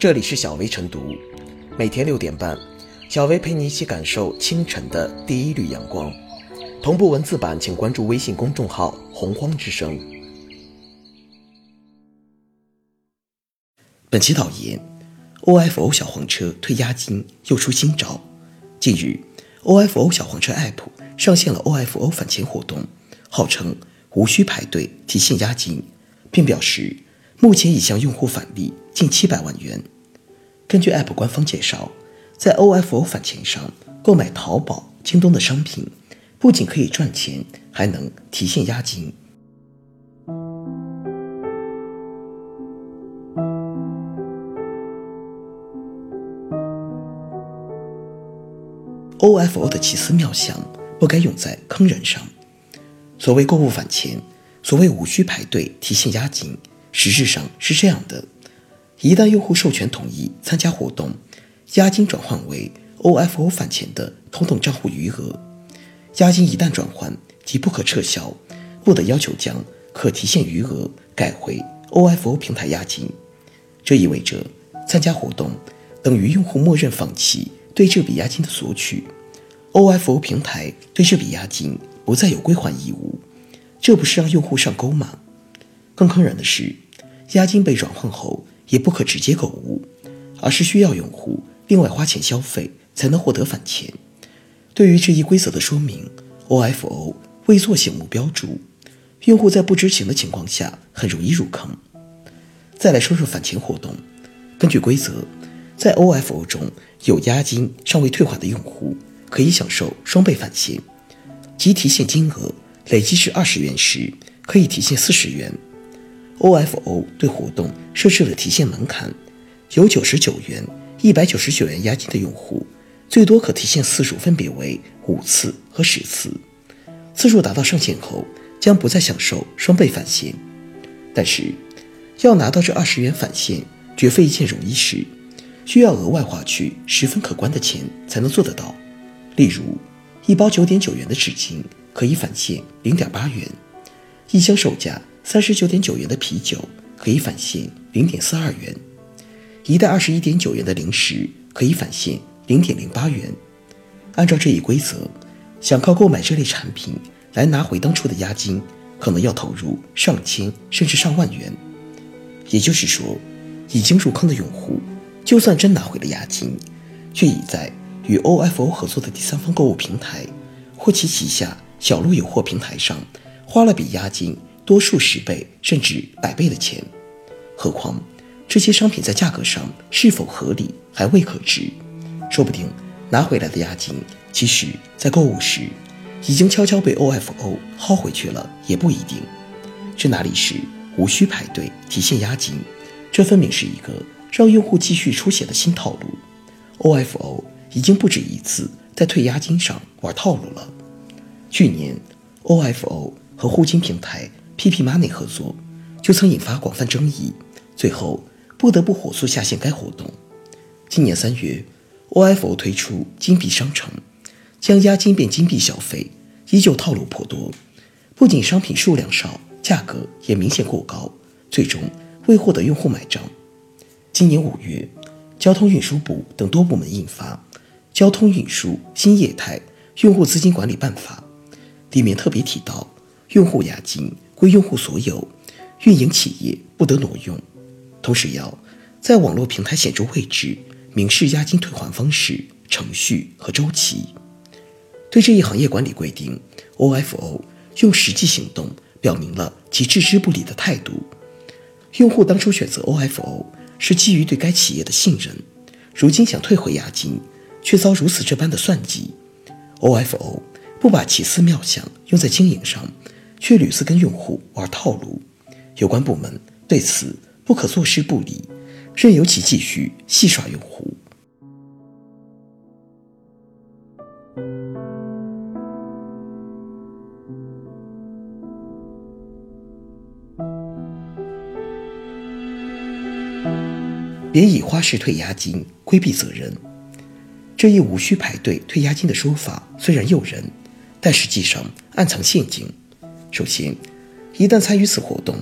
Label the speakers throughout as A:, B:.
A: 这里是小薇晨读，每天六点半，小薇陪你一起感受清晨的第一缕阳光。同步文字版，请关注微信公众号“洪荒之声”。本期导言：OFO 小黄车退押金又出新招。近日，OFO 小黄车 App 上线了 OFO 返钱活动，号称无需排队提现押金，并表示。目前已向用户返利近七百万元。根据 App 官方介绍，在 OFO 返钱上购买淘宝、京东的商品，不仅可以赚钱，还能提现押金。OFO 的奇思妙想不该用在坑人上。所谓购物返钱，所谓无需排队提现押金。实质上是这样的：一旦用户授权同意参加活动，押金转换为 OFO 返钱的通用账户余额。押金一旦转换，即不可撤销，不得要求将可提现余额改回 OFO 平台押金。这意味着参加活动等于用户默认放弃对这笔押金的索取，OFO 平台对这笔押金不再有归还义务。这不是让用户上钩吗？更坑人的是，押金被转换后也不可直接购物，而是需要用户另外花钱消费才能获得返钱。对于这一规则的说明，OFO 未做醒目标注，用户在不知情的情况下很容易入坑。再来说说返钱活动，根据规则，在 OFO 中有押金尚未退还的用户可以享受双倍返现，即提现金额累计至二十元时可以提现四十元。OFO 对活动设置了提现门槛，有九十九元、一百九十九元押金的用户，最多可提现次数分别为五次和十次。次数达到上限后，将不再享受双倍返现。但是，要拿到这二十元返现，绝非一件容易事，需要额外花去十分可观的钱才能做得到。例如，一包九点九元的纸巾可以返现零点八元，一箱售价。三十九点九元的啤酒可以返现零点四二元，一袋二十一点九元的零食可以返现零点零八元。按照这一规则，想靠购买这类产品来拿回当初的押金，可能要投入上千甚至上万元。也就是说，已经入坑的用户，就算真拿回了押金，却已在与 OFO 合作的第三方购物平台或其旗下小鹿有货平台上花了笔押金。多数十倍甚至百倍的钱，何况这些商品在价格上是否合理还未可知，说不定拿回来的押金，其实在购物时已经悄悄被 OFO 薅回去了，也不一定。这哪里是无需排队提现押金？这分明是一个让用户继续出血的新套路。OFO 已经不止一次在退押金上玩套路了。去年，OFO 和互金平台。PP Money 合作就曾引发广泛争议，最后不得不火速下线该活动。今年三月，OFO 推出金币商城，将押金变金币消费，依旧套路颇多。不仅商品数量少，价格也明显过高，最终未获得用户买账。今年五月，交通运输部等多部门印发《交通运输新业态用户资金管理办法》，里面特别提到，用户押金。归用户所有，运营企业不得挪用。同时，要在网络平台显著位置明示押金退还方式、程序和周期。对这一行业管理规定，OFO 用实际行动表明了其置之不理的态度。用户当初选择 OFO 是基于对该企业的信任，如今想退回押金，却遭如此这般的算计。OFO 不把奇思妙想用在经营上。却屡次跟用户玩套路，有关部门对此不可坐视不理，任由其继续戏耍用户。别以花式退押金规避责任，这一无需排队退押金的说法虽然诱人，但实际上暗藏陷阱。首先，一旦参与此活动，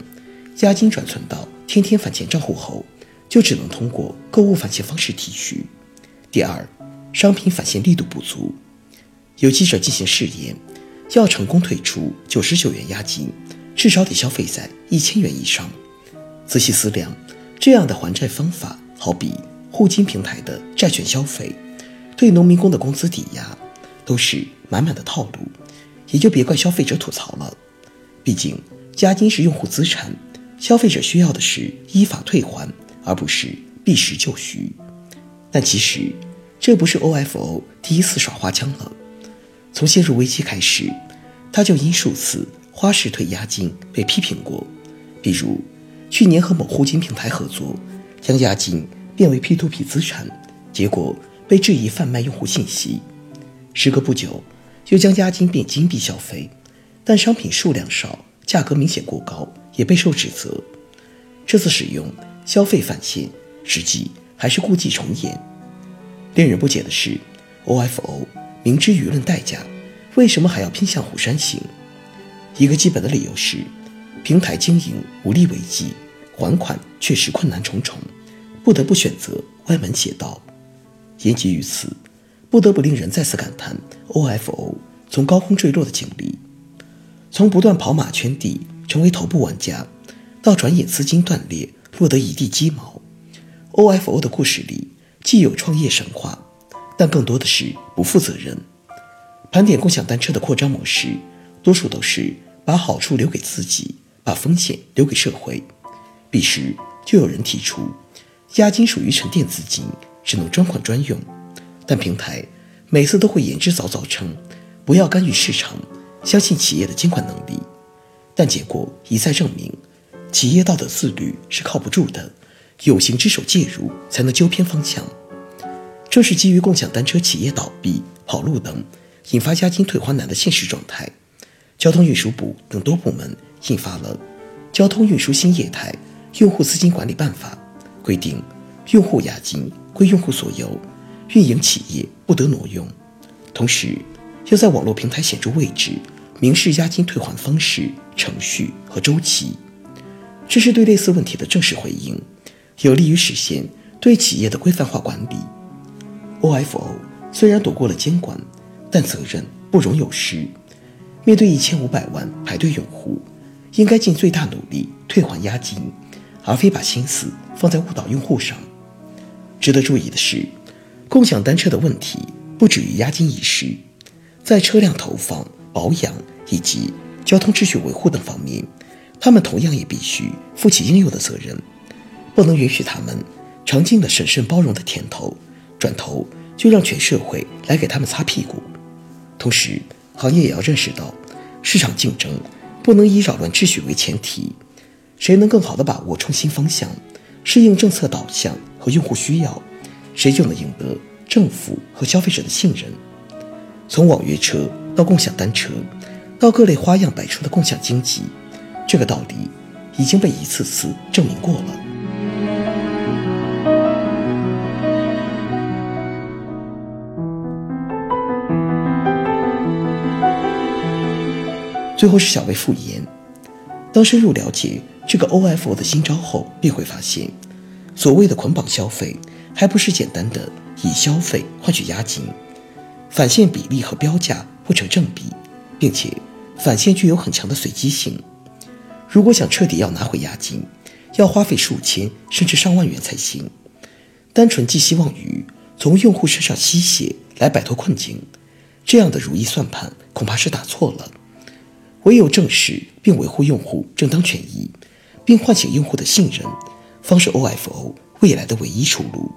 A: 押金转存到天天返钱账户后，就只能通过购物返现方式提取。第二，商品返现力度不足。有记者进行试验，要成功退出九十九元押金，至少得消费在一千元以上。仔细思量，这样的还债方法，好比互金平台的债券消费，对农民工的工资抵押，都是满满的套路，也就别怪消费者吐槽了。毕竟，押金是用户资产，消费者需要的是依法退还，而不是避实就虚。但其实，这不是 OFO 第一次耍花枪了。从陷入危机开始，他就因数次花式退押金被批评过。比如，去年和某互金平台合作，将押金变为 P2P 资产，结果被质疑贩卖用户信息。时隔不久，又将押金变金币消费，但商品数量少，价格明显过高，也备受指责。这次使用消费返现，实际还是故伎重演。令人不解的是，OFO。明知舆论代价，为什么还要偏向虎山行？一个基本的理由是，平台经营无力为继，还款确实困难重重，不得不选择歪门邪道。言及于此，不得不令人再次感叹 OFO 从高空坠落的经历。从不断跑马圈地成为头部玩家，到转眼资金断裂落得一地鸡毛，OFO 的故事里既有创业神话。但更多的是不负责任。盘点共享单车的扩张模式，多数都是把好处留给自己，把风险留给社会。彼时就有人提出，押金属于沉淀资金，只能专款专用。但平台每次都会言之凿凿称，不要干预市场，相信企业的监管能力。但结果一再证明，企业道德自律是靠不住的，有形之手介入才能纠偏方向。正是基于共享单车企业倒闭、跑路等，引发押金退还难的现实状态，交通运输部等多部门印发了《交通运输新业态用户资金管理办法》，规定用户押金归用户所有，运营企业不得挪用。同时，要在网络平台显著位置明示押金退还方式、程序和周期。这是对类似问题的正式回应，有利于实现对企业的规范化管理。OFO 虽然躲过了监管，但责任不容有失。面对一千五百万排队用户，应该尽最大努力退还押金，而非把心思放在误导用户上。值得注意的是，共享单车的问题不止于押金一事，在车辆投放、保养以及交通秩序维护等方面，他们同样也必须负起应有的责任，不能允许他们尝尽了审慎包容的甜头。转头就让全社会来给他们擦屁股。同时，行业也要认识到，市场竞争不能以扰乱秩序为前提。谁能更好地把握创新方向，适应政策导向和用户需要，谁就能赢得政府和消费者的信任。从网约车到共享单车，到各类花样百出的共享经济，这个道理已经被一次次证明过了。最后是小薇复言，当深入了解这个 OFO 的新招后，便会发现，所谓的捆绑消费，还不是简单的以消费换取押金，返现比例和标价不成正比，并且返现具有很强的随机性。如果想彻底要拿回押金，要花费数千甚至上万元才行。单纯寄希望于从用户身上吸血来摆脱困境，这样的如意算盘恐怕是打错了。唯有正视并维护用户正当权益，并唤醒用户的信任，方是 OFO 未来的唯一出路。